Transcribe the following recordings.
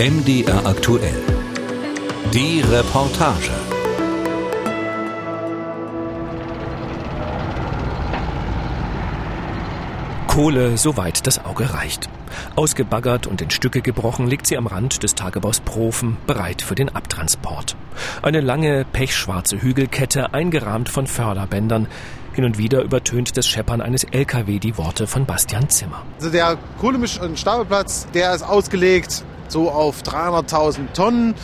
MDR aktuell. Die Reportage. Kohle, soweit das Auge reicht. Ausgebaggert und in Stücke gebrochen liegt sie am Rand des Tagebaus Profen, bereit für den Abtransport. Eine lange, pechschwarze Hügelkette, eingerahmt von Förderbändern. Hin und wieder übertönt das Scheppern eines LKW die Worte von Bastian Zimmer. Also der Kohlemisch- und Stapelplatz, der ist ausgelegt so auf 300.000 Tonnen.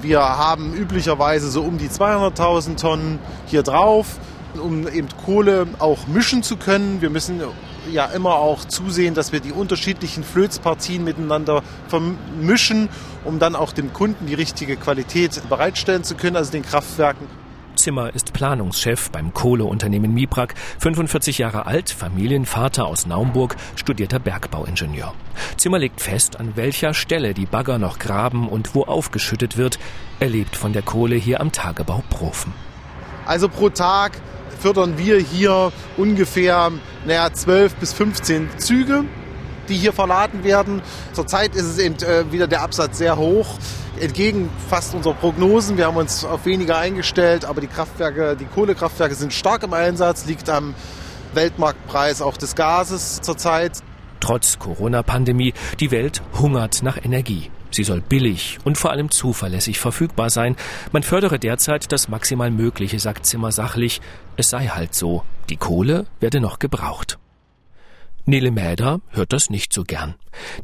Wir haben üblicherweise so um die 200.000 Tonnen hier drauf, um eben Kohle auch mischen zu können. Wir müssen ja immer auch zusehen, dass wir die unterschiedlichen Flözpartien miteinander vermischen, um dann auch dem Kunden die richtige Qualität bereitstellen zu können, also den Kraftwerken. Zimmer ist Planungschef beim Kohleunternehmen Miprak, 45 Jahre alt, Familienvater aus Naumburg, studierter Bergbauingenieur. Zimmer legt fest, an welcher Stelle die Bagger noch graben und wo aufgeschüttet wird. Er lebt von der Kohle hier am Tagebau Profen. Also pro Tag fördern wir hier ungefähr naja, 12 bis 15 Züge, die hier verladen werden. Zurzeit ist es eben äh, wieder der Absatz sehr hoch entgegen fast unserer Prognosen. Wir haben uns auf weniger eingestellt, aber die Kraftwerke, die Kohlekraftwerke sind stark im Einsatz, liegt am Weltmarktpreis auch des Gases zurzeit. Trotz Corona-Pandemie, die Welt hungert nach Energie. Sie soll billig und vor allem zuverlässig verfügbar sein. Man fördere derzeit das maximal Mögliche, sagt Zimmer sachlich. Es sei halt so. Die Kohle werde noch gebraucht. Nele Mäder hört das nicht so gern.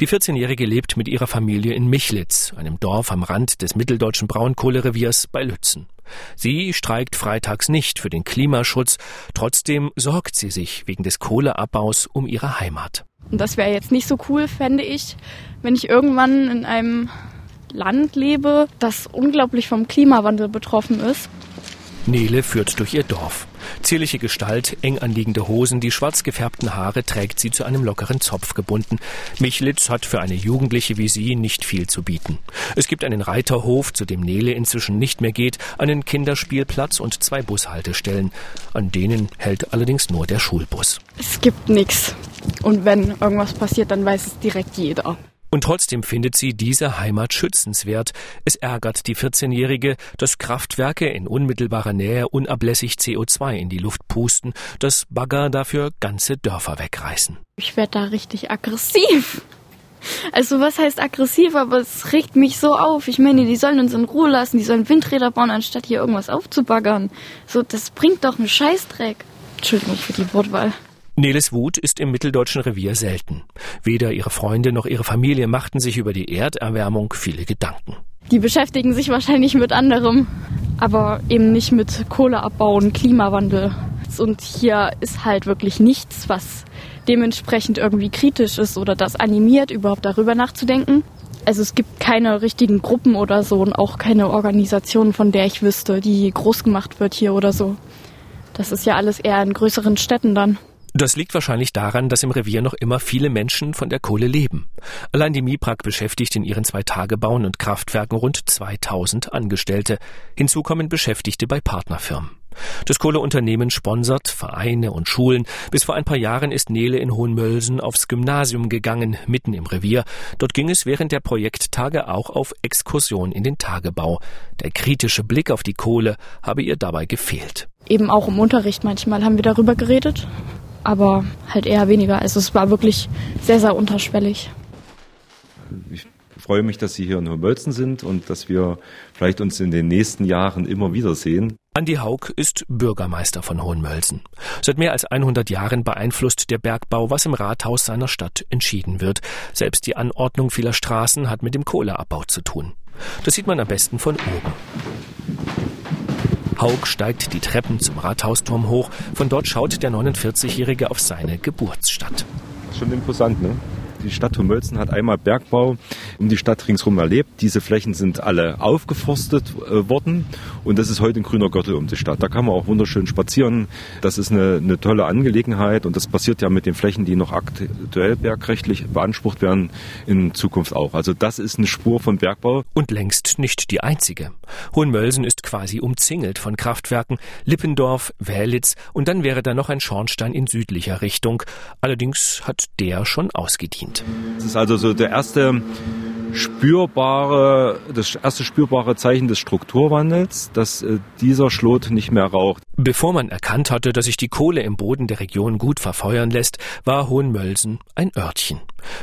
Die 14-Jährige lebt mit ihrer Familie in Michlitz, einem Dorf am Rand des mitteldeutschen Braunkohlereviers bei Lützen. Sie streikt freitags nicht für den Klimaschutz, trotzdem sorgt sie sich wegen des Kohleabbaus um ihre Heimat. Und das wäre jetzt nicht so cool, fände ich, wenn ich irgendwann in einem Land lebe, das unglaublich vom Klimawandel betroffen ist. Nele führt durch ihr Dorf. Zierliche Gestalt, eng anliegende Hosen, die schwarz gefärbten Haare trägt sie zu einem lockeren Zopf gebunden. Michlitz hat für eine Jugendliche wie sie nicht viel zu bieten. Es gibt einen Reiterhof, zu dem Nele inzwischen nicht mehr geht, einen Kinderspielplatz und zwei Bushaltestellen. An denen hält allerdings nur der Schulbus. Es gibt nichts. Und wenn irgendwas passiert, dann weiß es direkt jeder. Und trotzdem findet sie diese Heimat schützenswert. Es ärgert die 14-Jährige, dass Kraftwerke in unmittelbarer Nähe unablässig CO2 in die Luft pusten, dass Bagger dafür ganze Dörfer wegreißen. Ich werde da richtig aggressiv. Also was heißt aggressiv, aber es regt mich so auf. Ich meine, die sollen uns in Ruhe lassen, die sollen Windräder bauen, anstatt hier irgendwas aufzubaggern. So, das bringt doch einen Scheißdreck. Entschuldigung für die Wortwahl. Neles Wut ist im mitteldeutschen Revier selten. Weder ihre Freunde noch ihre Familie machten sich über die Erderwärmung viele Gedanken. Die beschäftigen sich wahrscheinlich mit anderem, aber eben nicht mit Kohleabbau und Klimawandel. Und hier ist halt wirklich nichts, was dementsprechend irgendwie kritisch ist oder das animiert, überhaupt darüber nachzudenken. Also es gibt keine richtigen Gruppen oder so und auch keine Organisation, von der ich wüsste, die groß gemacht wird hier oder so. Das ist ja alles eher in größeren Städten dann. Das liegt wahrscheinlich daran, dass im Revier noch immer viele Menschen von der Kohle leben. Allein die Miprak beschäftigt in ihren zwei Tagebauen und Kraftwerken rund 2000 Angestellte. Hinzu kommen Beschäftigte bei Partnerfirmen. Das Kohleunternehmen sponsert Vereine und Schulen. Bis vor ein paar Jahren ist Nele in Hohenmölsen aufs Gymnasium gegangen, mitten im Revier. Dort ging es während der Projekttage auch auf Exkursion in den Tagebau. Der kritische Blick auf die Kohle habe ihr dabei gefehlt. Eben auch im Unterricht manchmal haben wir darüber geredet aber halt eher weniger. Also es war wirklich sehr, sehr unterschwellig. Ich freue mich, dass Sie hier in Hohenwölzen sind und dass wir vielleicht uns in den nächsten Jahren immer wiedersehen. Andi Haug ist Bürgermeister von Hohenmölsen. Seit mehr als 100 Jahren beeinflusst der Bergbau, was im Rathaus seiner Stadt entschieden wird. Selbst die Anordnung vieler Straßen hat mit dem Kohleabbau zu tun. Das sieht man am besten von oben. Haug steigt die Treppen zum Rathausturm hoch. Von dort schaut der 49-Jährige auf seine Geburtsstadt. Schon imposant, ne? Die Stadt Hommölzen hat einmal Bergbau um die Stadt ringsherum erlebt. Diese Flächen sind alle aufgeforstet äh, worden und das ist heute ein grüner Gürtel um die Stadt. Da kann man auch wunderschön spazieren. Das ist eine, eine tolle Angelegenheit und das passiert ja mit den Flächen, die noch aktuell bergrechtlich beansprucht werden, in Zukunft auch. Also das ist eine Spur von Bergbau. Und längst nicht die einzige. Hohenmölsen ist quasi umzingelt von Kraftwerken, Lippendorf, Wählitz und dann wäre da noch ein Schornstein in südlicher Richtung. Allerdings hat der schon ausgedient. Das ist also so der erste spürbare, das erste spürbare Zeichen des Strukturwandels, dass äh, dieser Schlot nicht mehr raucht. Bevor man erkannt hatte, dass sich die Kohle im Boden der Region gut verfeuern lässt, war Hohenmölsen ein Örtchen.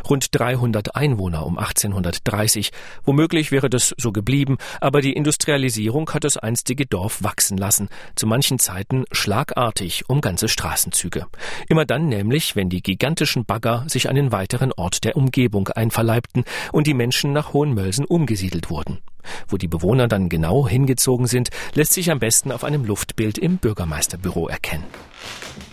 Rund 300 Einwohner um 1830. Womöglich wäre das so geblieben, aber die Industrialisierung hat das einstige Dorf wachsen lassen, zu manchen Zeiten schlagartig um ganze Straßenzüge. Immer dann nämlich, wenn die gigantischen Bagger sich einen weiteren Ort der Umgebung einverleibten und die Menschen nach Hohenmölsen umgesiedelt wurden. Wo die Bewohner dann genau hingezogen sind, lässt sich am besten auf einem Luftbild im Bürgermeisterbüro erkennen.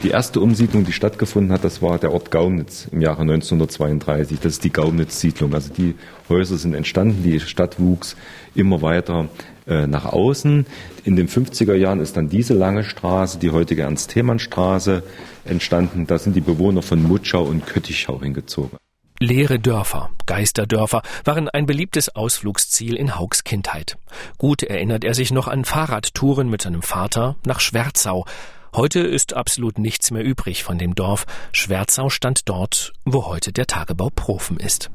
Die erste Umsiedlung, die stattgefunden hat, das war der Ort Gaunitz im Jahre 1932. Das ist die Gaunitz-Siedlung. Also die Häuser sind entstanden, die Stadt wuchs immer weiter äh, nach außen. In den 50er Jahren ist dann diese lange Straße, die heutige Ernst-Themann-Straße, entstanden. Da sind die Bewohner von Mutschau und Köttichau hingezogen. Leere Dörfer, Geisterdörfer waren ein beliebtes Ausflugsziel in Hauks Kindheit. Gut erinnert er sich noch an Fahrradtouren mit seinem Vater nach Schwerzau. Heute ist absolut nichts mehr übrig von dem Dorf. Schwerzau stand dort, wo heute der Tagebau Profen ist.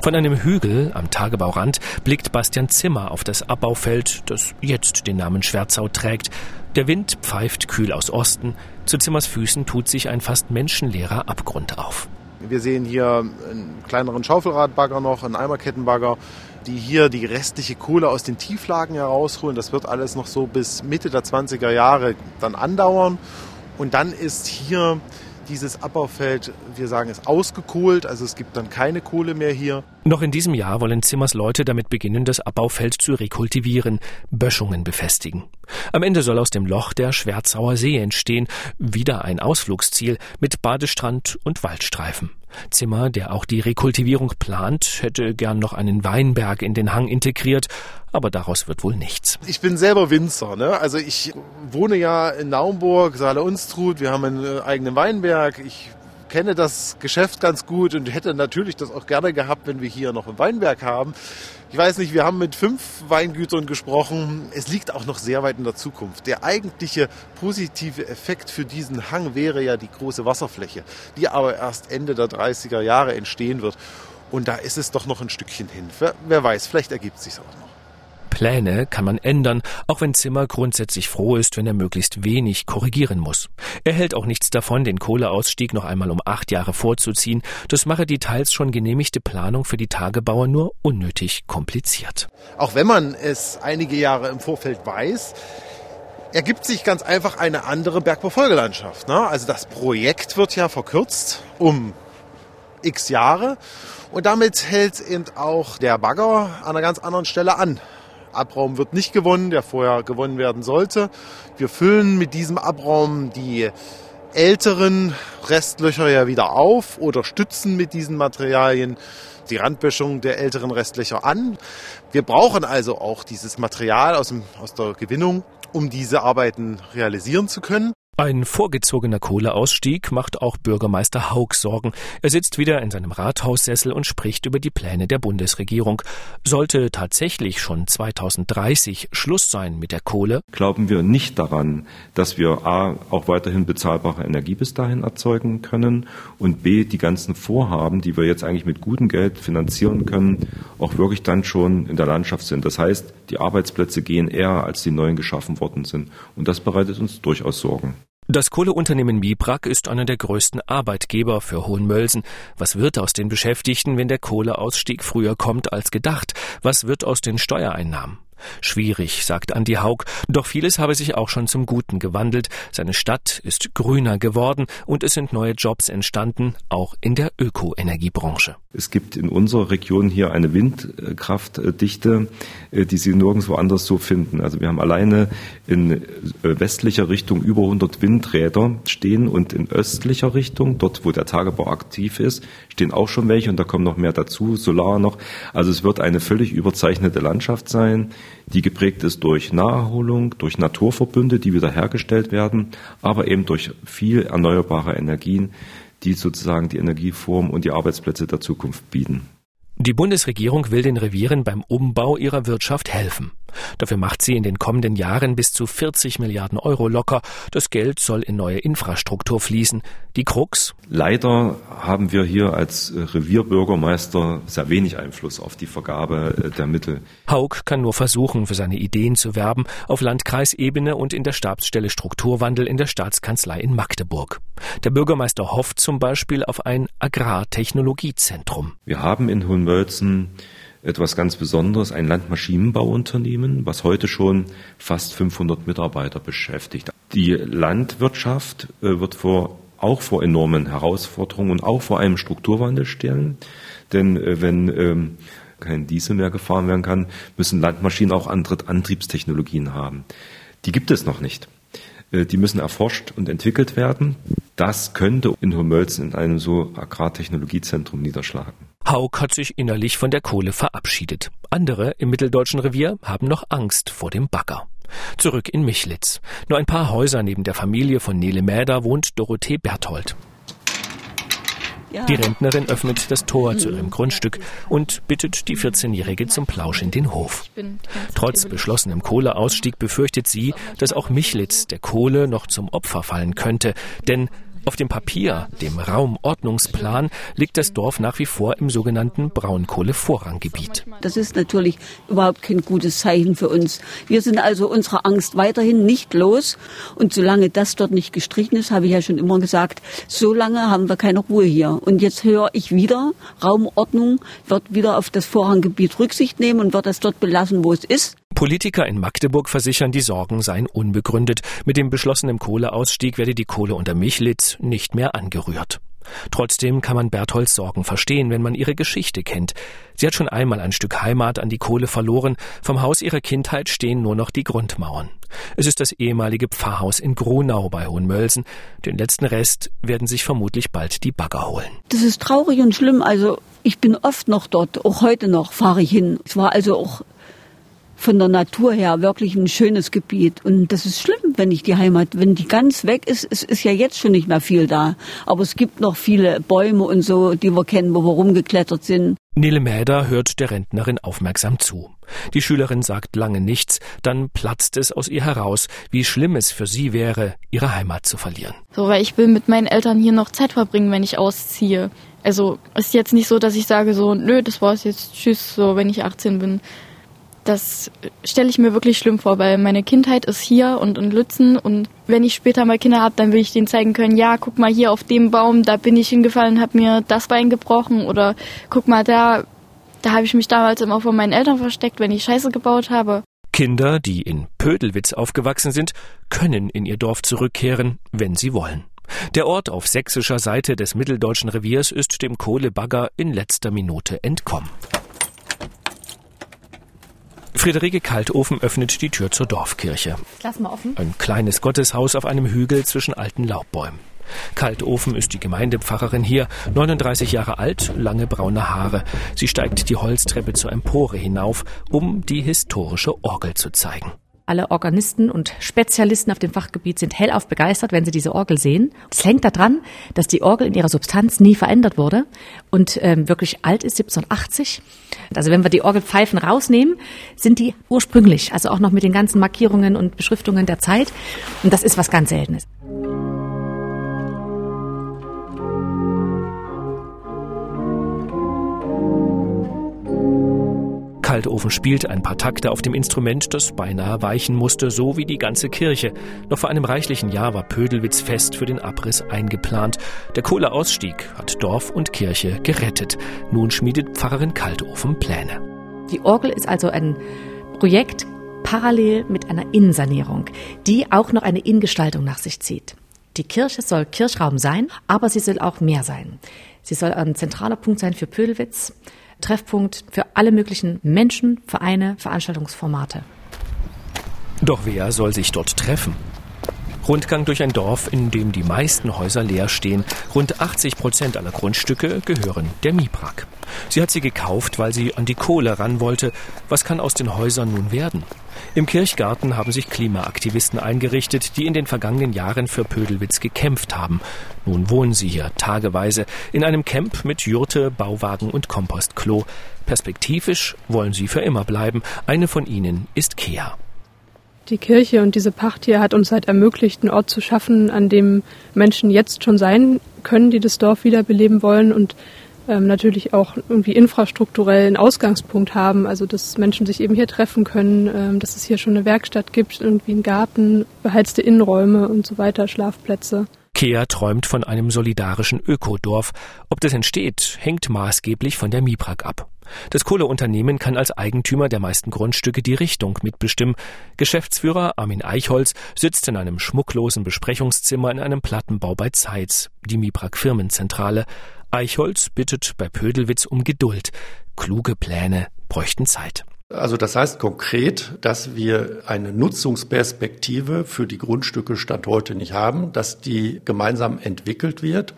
Von einem Hügel am Tagebaurand blickt Bastian Zimmer auf das Abbaufeld, das jetzt den Namen Schwerzau trägt. Der Wind pfeift kühl aus Osten. Zu Zimmers Füßen tut sich ein fast menschenleerer Abgrund auf. Wir sehen hier einen kleineren Schaufelradbagger noch, einen Eimerkettenbagger, die hier die restliche Kohle aus den Tieflagen herausholen. Das wird alles noch so bis Mitte der 20er Jahre dann andauern. Und dann ist hier dieses Abbaufeld, wir sagen es ausgekohlt, also es gibt dann keine Kohle mehr hier. Noch in diesem Jahr wollen Zimmers Leute damit beginnen, das Abbaufeld zu rekultivieren, Böschungen befestigen. Am Ende soll aus dem Loch der Schwerzauer See entstehen, wieder ein Ausflugsziel mit Badestrand und Waldstreifen. Zimmer, der auch die Rekultivierung plant, hätte gern noch einen Weinberg in den Hang integriert, aber daraus wird wohl nichts. Ich bin selber Winzer, ne? Also ich wohne ja in Naumburg, Saale Unstrut, wir haben einen äh, eigenen Weinberg. Ich kenne das Geschäft ganz gut und hätte natürlich das auch gerne gehabt, wenn wir hier noch einen Weinberg haben. Ich weiß nicht, wir haben mit fünf Weingütern gesprochen. Es liegt auch noch sehr weit in der Zukunft. Der eigentliche positive Effekt für diesen Hang wäre ja die große Wasserfläche, die aber erst Ende der 30er Jahre entstehen wird. Und da ist es doch noch ein Stückchen hin. Wer weiß, vielleicht ergibt sich auch noch. Pläne kann man ändern, auch wenn Zimmer grundsätzlich froh ist, wenn er möglichst wenig korrigieren muss. Er hält auch nichts davon, den Kohleausstieg noch einmal um acht Jahre vorzuziehen. Das mache die teils schon genehmigte Planung für die Tagebauer nur unnötig kompliziert. Auch wenn man es einige Jahre im Vorfeld weiß, ergibt sich ganz einfach eine andere Bergbaufolgelandschaft. Ne? Also das Projekt wird ja verkürzt um x Jahre und damit hält eben auch der Bagger an einer ganz anderen Stelle an. Abraum wird nicht gewonnen, der vorher gewonnen werden sollte. Wir füllen mit diesem Abraum die älteren Restlöcher ja wieder auf oder stützen mit diesen Materialien die Randböschung der älteren Restlöcher an. Wir brauchen also auch dieses Material aus, dem, aus der Gewinnung, um diese Arbeiten realisieren zu können. Ein vorgezogener Kohleausstieg macht auch Bürgermeister Haug Sorgen. Er sitzt wieder in seinem Rathaussessel und spricht über die Pläne der Bundesregierung. Sollte tatsächlich schon 2030 Schluss sein mit der Kohle, glauben wir nicht daran, dass wir A auch weiterhin bezahlbare Energie bis dahin erzeugen können und B die ganzen Vorhaben, die wir jetzt eigentlich mit gutem Geld finanzieren können, auch wirklich dann schon in der Landschaft sind. Das heißt, die Arbeitsplätze gehen eher, als die neuen geschaffen worden sind. Und das bereitet uns durchaus Sorgen. Das Kohleunternehmen Mibrak ist einer der größten Arbeitgeber für Hohenmölsen. Was wird aus den Beschäftigten, wenn der Kohleausstieg früher kommt als gedacht? Was wird aus den Steuereinnahmen? Schwierig, sagt Andi Haug, doch vieles habe sich auch schon zum Guten gewandelt. Seine Stadt ist grüner geworden und es sind neue Jobs entstanden, auch in der Ökoenergiebranche. Es gibt in unserer Region hier eine Windkraftdichte, äh, die Sie nirgendwo anders so finden. Also wir haben alleine in äh, westlicher Richtung über 100 Windräder stehen und in östlicher Richtung, dort wo der Tagebau aktiv ist, stehen auch schon welche und da kommen noch mehr dazu, Solar noch. Also es wird eine völlig überzeichnete Landschaft sein die geprägt ist durch Naherholung, durch Naturverbünde, die wiederhergestellt werden, aber eben durch viel erneuerbare Energien, die sozusagen die Energieform und die Arbeitsplätze der Zukunft bieten. Die Bundesregierung will den Revieren beim Umbau ihrer Wirtschaft helfen. Dafür macht sie in den kommenden Jahren bis zu 40 Milliarden Euro locker. Das Geld soll in neue Infrastruktur fließen. Die Krux? Leider haben wir hier als Revierbürgermeister sehr wenig Einfluss auf die Vergabe äh, der Mittel. Haug kann nur versuchen, für seine Ideen zu werben, auf Landkreisebene und in der Stabsstelle Strukturwandel in der Staatskanzlei in Magdeburg. Der Bürgermeister hofft zum Beispiel auf ein Agrartechnologiezentrum. Wir haben in Hohenwölzen etwas ganz Besonderes, ein Landmaschinenbauunternehmen, was heute schon fast 500 Mitarbeiter beschäftigt. Die Landwirtschaft äh, wird vor, auch vor enormen Herausforderungen und auch vor einem Strukturwandel stellen. Denn äh, wenn ähm, kein Diesel mehr gefahren werden kann, müssen Landmaschinen auch andere Antriebstechnologien haben. Die gibt es noch nicht. Äh, die müssen erforscht und entwickelt werden. Das könnte in Homölzen in einem so Agrartechnologiezentrum niederschlagen. Haug hat sich innerlich von der Kohle verabschiedet. Andere im mitteldeutschen Revier haben noch Angst vor dem Bagger. Zurück in Michlitz. Nur ein paar Häuser neben der Familie von Nele Mäder wohnt Dorothee Berthold. Die Rentnerin öffnet das Tor zu ihrem Grundstück und bittet die 14-Jährige zum Plausch in den Hof. Trotz beschlossenem Kohleausstieg befürchtet sie, dass auch Michlitz der Kohle noch zum Opfer fallen könnte, denn auf dem Papier, dem Raumordnungsplan, liegt das Dorf nach wie vor im sogenannten Braunkohlevorranggebiet. Das ist natürlich überhaupt kein gutes Zeichen für uns. Wir sind also unserer Angst weiterhin nicht los. Und solange das dort nicht gestrichen ist, habe ich ja schon immer gesagt, solange haben wir keine Ruhe hier. Und jetzt höre ich wieder, Raumordnung wird wieder auf das Vorranggebiet Rücksicht nehmen und wird das dort belassen, wo es ist. Politiker in Magdeburg versichern, die Sorgen seien unbegründet. Mit dem beschlossenen Kohleausstieg werde die Kohle unter Michlitz nicht mehr angerührt. Trotzdem kann man Bertholds Sorgen verstehen, wenn man ihre Geschichte kennt. Sie hat schon einmal ein Stück Heimat an die Kohle verloren. Vom Haus ihrer Kindheit stehen nur noch die Grundmauern. Es ist das ehemalige Pfarrhaus in Grunau bei Hohenmölsen. Den letzten Rest werden sich vermutlich bald die Bagger holen. Das ist traurig und schlimm. Also ich bin oft noch dort. Auch heute noch fahre ich hin. Es war also auch von der Natur her wirklich ein schönes Gebiet. Und das ist schlimm, wenn ich die Heimat, wenn die ganz weg ist, es ist ja jetzt schon nicht mehr viel da. Aber es gibt noch viele Bäume und so, die wir kennen, wo wir rumgeklettert sind. Nele Mäder hört der Rentnerin aufmerksam zu. Die Schülerin sagt lange nichts, dann platzt es aus ihr heraus, wie schlimm es für sie wäre, ihre Heimat zu verlieren. So, weil ich will mit meinen Eltern hier noch Zeit verbringen, wenn ich ausziehe. Also ist jetzt nicht so, dass ich sage so, nö, das war's jetzt, tschüss, so wenn ich 18 bin das stelle ich mir wirklich schlimm vor, weil meine Kindheit ist hier und in Lützen und wenn ich später mal Kinder habe, dann will ich denen zeigen können, ja, guck mal hier auf dem Baum, da bin ich hingefallen habe mir das Bein gebrochen oder guck mal da, da habe ich mich damals immer vor meinen Eltern versteckt, wenn ich Scheiße gebaut habe. Kinder, die in Pödelwitz aufgewachsen sind, können in ihr Dorf zurückkehren, wenn sie wollen. Der Ort auf sächsischer Seite des mitteldeutschen Reviers ist dem Kohlebagger in letzter Minute entkommen. Friederike Kaltofen öffnet die Tür zur Dorfkirche. Lass mal offen. Ein kleines Gotteshaus auf einem Hügel zwischen alten Laubbäumen. Kaltofen ist die Gemeindepfarrerin hier, 39 Jahre alt, lange braune Haare. Sie steigt die Holztreppe zur Empore hinauf, um die historische Orgel zu zeigen. Alle Organisten und Spezialisten auf dem Fachgebiet sind hellauf begeistert, wenn sie diese Orgel sehen. Es hängt daran, dass die Orgel in ihrer Substanz nie verändert wurde und ähm, wirklich alt ist, 1780. Also wenn wir die Orgelpfeifen rausnehmen, sind die ursprünglich, also auch noch mit den ganzen Markierungen und Beschriftungen der Zeit. Und das ist was ganz Seltenes. Kaltofen spielt ein paar Takte auf dem Instrument, das beinahe weichen musste, so wie die ganze Kirche. Noch vor einem reichlichen Jahr war Pödelwitz fest für den Abriss eingeplant. Der Kohleausstieg hat Dorf und Kirche gerettet. Nun schmiedet Pfarrerin Kaltofen Pläne. Die Orgel ist also ein Projekt parallel mit einer Innensanierung, die auch noch eine Innengestaltung nach sich zieht. Die Kirche soll Kirchraum sein, aber sie soll auch mehr sein. Sie soll ein zentraler Punkt sein für Pödelwitz. Treffpunkt für alle möglichen Menschen, Vereine, Veranstaltungsformate. Doch wer soll sich dort treffen? Rundgang durch ein Dorf, in dem die meisten Häuser leer stehen. Rund 80 Prozent aller Grundstücke gehören der Miprak. Sie hat sie gekauft, weil sie an die Kohle ran wollte. Was kann aus den Häusern nun werden? Im Kirchgarten haben sich Klimaaktivisten eingerichtet, die in den vergangenen Jahren für Pödelwitz gekämpft haben. Nun wohnen sie hier tageweise in einem Camp mit Jurte, Bauwagen und Kompostklo. Perspektivisch wollen sie für immer bleiben. Eine von ihnen ist Kea. Die Kirche und diese Pacht hier hat uns halt ermöglicht, einen Ort zu schaffen, an dem Menschen jetzt schon sein können, die das Dorf wiederbeleben wollen und ähm, natürlich auch irgendwie infrastrukturell einen Ausgangspunkt haben, also dass Menschen sich eben hier treffen können, ähm, dass es hier schon eine Werkstatt gibt, irgendwie einen Garten, beheizte Innenräume und so weiter, Schlafplätze. Kea träumt von einem solidarischen Ökodorf. Ob das entsteht, hängt maßgeblich von der Miprak ab. Das Kohleunternehmen kann als Eigentümer der meisten Grundstücke die Richtung mitbestimmen. Geschäftsführer Armin Eichholz sitzt in einem schmucklosen Besprechungszimmer in einem Plattenbau bei Zeitz, die Miprak Firmenzentrale. Eichholz bittet bei Pödelwitz um Geduld. Kluge Pläne bräuchten Zeit. Also das heißt konkret, dass wir eine Nutzungsperspektive für die Grundstücke Stand heute nicht haben, dass die gemeinsam entwickelt wird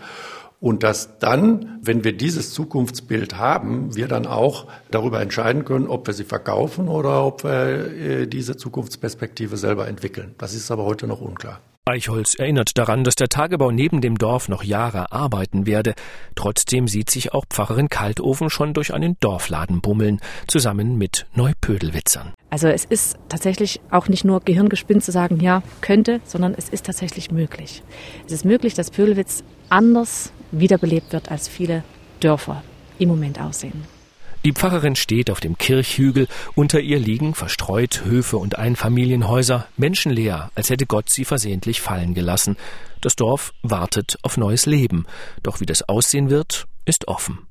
und dass dann, wenn wir dieses Zukunftsbild haben, wir dann auch darüber entscheiden können, ob wir sie verkaufen oder ob wir äh, diese Zukunftsperspektive selber entwickeln. Das ist aber heute noch unklar. Eichholz erinnert daran, dass der Tagebau neben dem Dorf noch Jahre arbeiten werde. Trotzdem sieht sich auch Pfarrerin Kaltofen schon durch einen Dorfladen bummeln, zusammen mit Neupödelwitzern. Also es ist tatsächlich auch nicht nur Gehirngespinst zu sagen, ja, könnte, sondern es ist tatsächlich möglich. Es ist möglich, dass Pödelwitz anders wiederbelebt wird, als viele Dörfer im Moment aussehen. Die Pfarrerin steht auf dem Kirchhügel, unter ihr liegen verstreut Höfe und Einfamilienhäuser, menschenleer, als hätte Gott sie versehentlich fallen gelassen. Das Dorf wartet auf neues Leben, doch wie das aussehen wird, ist offen.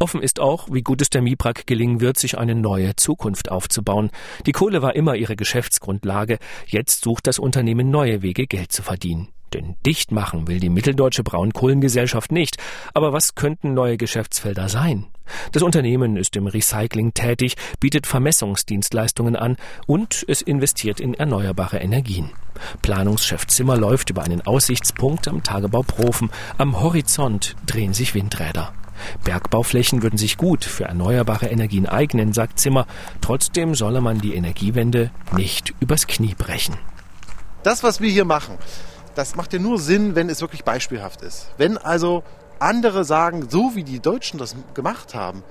Offen ist auch, wie gut es der Miprak gelingen wird, sich eine neue Zukunft aufzubauen. Die Kohle war immer ihre Geschäftsgrundlage, jetzt sucht das Unternehmen neue Wege, Geld zu verdienen. Denn dicht machen will die Mitteldeutsche Braunkohlengesellschaft nicht. Aber was könnten neue Geschäftsfelder sein? Das Unternehmen ist im Recycling tätig, bietet Vermessungsdienstleistungen an und es investiert in erneuerbare Energien. Planungschef Zimmer läuft über einen Aussichtspunkt am Tagebau Profen. Am Horizont drehen sich Windräder. Bergbauflächen würden sich gut für erneuerbare Energien eignen, sagt Zimmer. Trotzdem solle man die Energiewende nicht übers Knie brechen. Das, was wir hier machen, das macht ja nur Sinn, wenn es wirklich beispielhaft ist. Wenn also andere sagen, so wie die Deutschen das gemacht haben,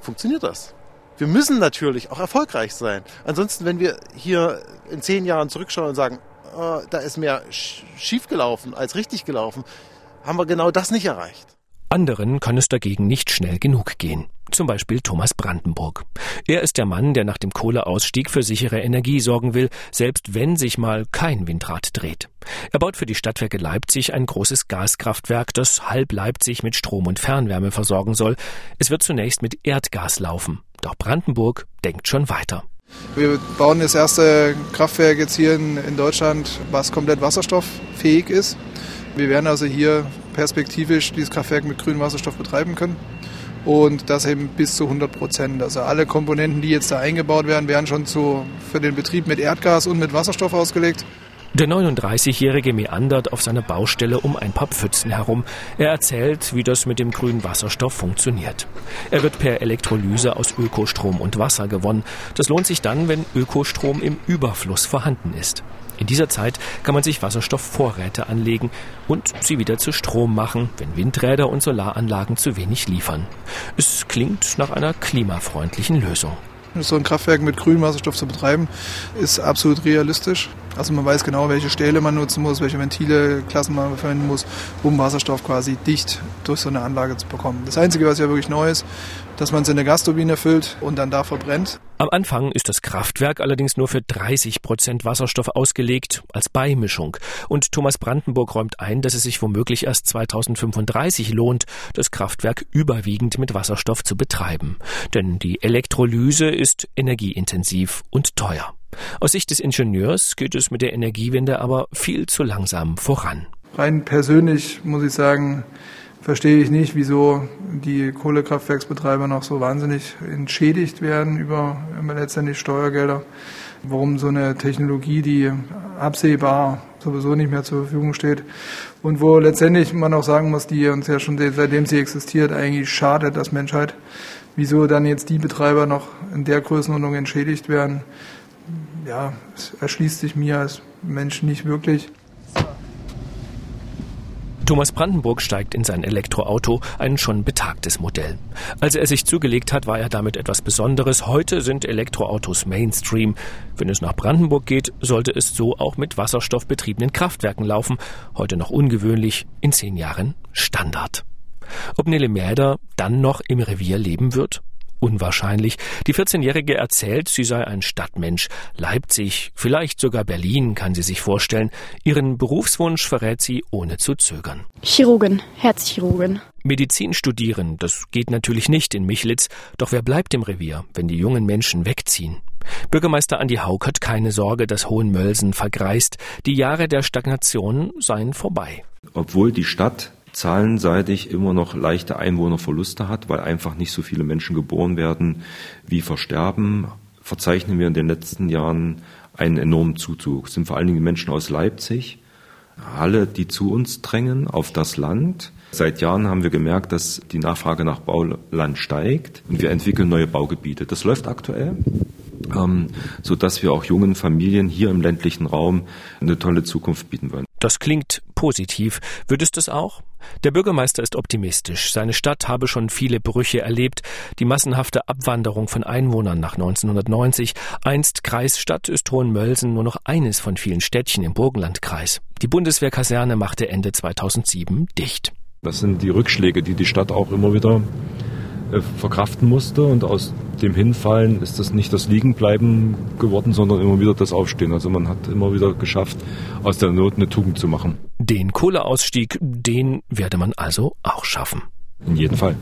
funktioniert das. Wir müssen natürlich auch erfolgreich sein. Ansonsten, wenn wir hier in zehn Jahren zurückschauen und sagen, oh, da ist mehr schief gelaufen als richtig gelaufen, haben wir genau das nicht erreicht. Anderen kann es dagegen nicht schnell genug gehen. Zum Beispiel Thomas Brandenburg. Er ist der Mann, der nach dem Kohleausstieg für sichere Energie sorgen will, selbst wenn sich mal kein Windrad dreht. Er baut für die Stadtwerke Leipzig ein großes Gaskraftwerk, das halb Leipzig mit Strom und Fernwärme versorgen soll. Es wird zunächst mit Erdgas laufen. Doch Brandenburg denkt schon weiter. Wir bauen das erste Kraftwerk jetzt hier in, Deutschland, was komplett wasserstofffähig ist. Wir werden also hier perspektivisch dieses Kraftwerk mit grünem Wasserstoff betreiben können. Und das eben bis zu 100 Prozent. Also alle Komponenten, die jetzt da eingebaut werden, werden schon zu, für den Betrieb mit Erdgas und mit Wasserstoff ausgelegt. Der 39-Jährige meandert auf seiner Baustelle um ein paar Pfützen herum. Er erzählt, wie das mit dem grünen Wasserstoff funktioniert. Er wird per Elektrolyse aus Ökostrom und Wasser gewonnen. Das lohnt sich dann, wenn Ökostrom im Überfluss vorhanden ist. In dieser Zeit kann man sich Wasserstoffvorräte anlegen und sie wieder zu Strom machen, wenn Windräder und Solaranlagen zu wenig liefern. Es klingt nach einer klimafreundlichen Lösung. So ein Kraftwerk mit grünem Wasserstoff zu betreiben, ist absolut realistisch. Also man weiß genau, welche Stähle man nutzen muss, welche Ventile, Klassen man verwenden muss, um Wasserstoff quasi dicht durch so eine Anlage zu bekommen. Das Einzige, was ja wirklich neu ist, dass man es in eine Gasturbine füllt und dann da verbrennt. Am Anfang ist das Kraftwerk allerdings nur für 30 Prozent Wasserstoff ausgelegt, als Beimischung. Und Thomas Brandenburg räumt ein, dass es sich womöglich erst 2035 lohnt, das Kraftwerk überwiegend mit Wasserstoff zu betreiben. Denn die Elektrolyse ist energieintensiv und teuer. Aus Sicht des Ingenieurs geht es mit der Energiewende aber viel zu langsam voran. Rein persönlich muss ich sagen, verstehe ich nicht, wieso die Kohlekraftwerksbetreiber noch so wahnsinnig entschädigt werden über letztendlich Steuergelder. Warum so eine Technologie, die absehbar sowieso nicht mehr zur Verfügung steht. Und wo letztendlich man auch sagen muss, die uns ja schon seitdem sie existiert, eigentlich schadet das Menschheit. Wieso dann jetzt die Betreiber noch in der Größenordnung entschädigt werden, ja, erschließt sich mir als Mensch nicht wirklich. Thomas Brandenburg steigt in sein Elektroauto, ein schon betagtes Modell. Als er sich zugelegt hat, war er damit etwas Besonderes. Heute sind Elektroautos Mainstream. Wenn es nach Brandenburg geht, sollte es so auch mit wasserstoffbetriebenen Kraftwerken laufen. Heute noch ungewöhnlich, in zehn Jahren Standard. Ob Nele Mäder dann noch im Revier leben wird? Unwahrscheinlich. Die 14-Jährige erzählt, sie sei ein Stadtmensch. Leipzig, vielleicht sogar Berlin kann sie sich vorstellen. Ihren Berufswunsch verrät sie ohne zu zögern. Chirurgin, Herzchirurgin. Medizin studieren, das geht natürlich nicht in Michlitz. Doch wer bleibt im Revier, wenn die jungen Menschen wegziehen? Bürgermeister Andi Haug hat keine Sorge, dass Hohenmölsen vergreist. Die Jahre der Stagnation seien vorbei. Obwohl die Stadt zahlenseitig immer noch leichte Einwohnerverluste hat, weil einfach nicht so viele Menschen geboren werden wie versterben, verzeichnen wir in den letzten Jahren einen enormen Zuzug. Es sind vor allen Dingen Menschen aus Leipzig, alle, die zu uns drängen auf das Land. Seit Jahren haben wir gemerkt, dass die Nachfrage nach Bauland steigt und wir entwickeln neue Baugebiete. Das läuft aktuell ähm, so dass wir auch jungen Familien hier im ländlichen Raum eine tolle Zukunft bieten wollen. Das klingt positiv. Wird es das auch? Der Bürgermeister ist optimistisch. Seine Stadt habe schon viele Brüche erlebt. Die massenhafte Abwanderung von Einwohnern nach 1990. Einst Kreisstadt ist Hohenmölsen nur noch eines von vielen Städtchen im Burgenlandkreis. Die Bundeswehrkaserne machte Ende 2007 dicht. Das sind die Rückschläge, die die Stadt auch immer wieder äh, verkraften musste. Und aus dem Hinfallen ist das nicht das Liegenbleiben geworden, sondern immer wieder das Aufstehen. Also man hat immer wieder geschafft, aus der Not eine Tugend zu machen. Den Kohleausstieg, den werde man also auch schaffen. In jedem Fall.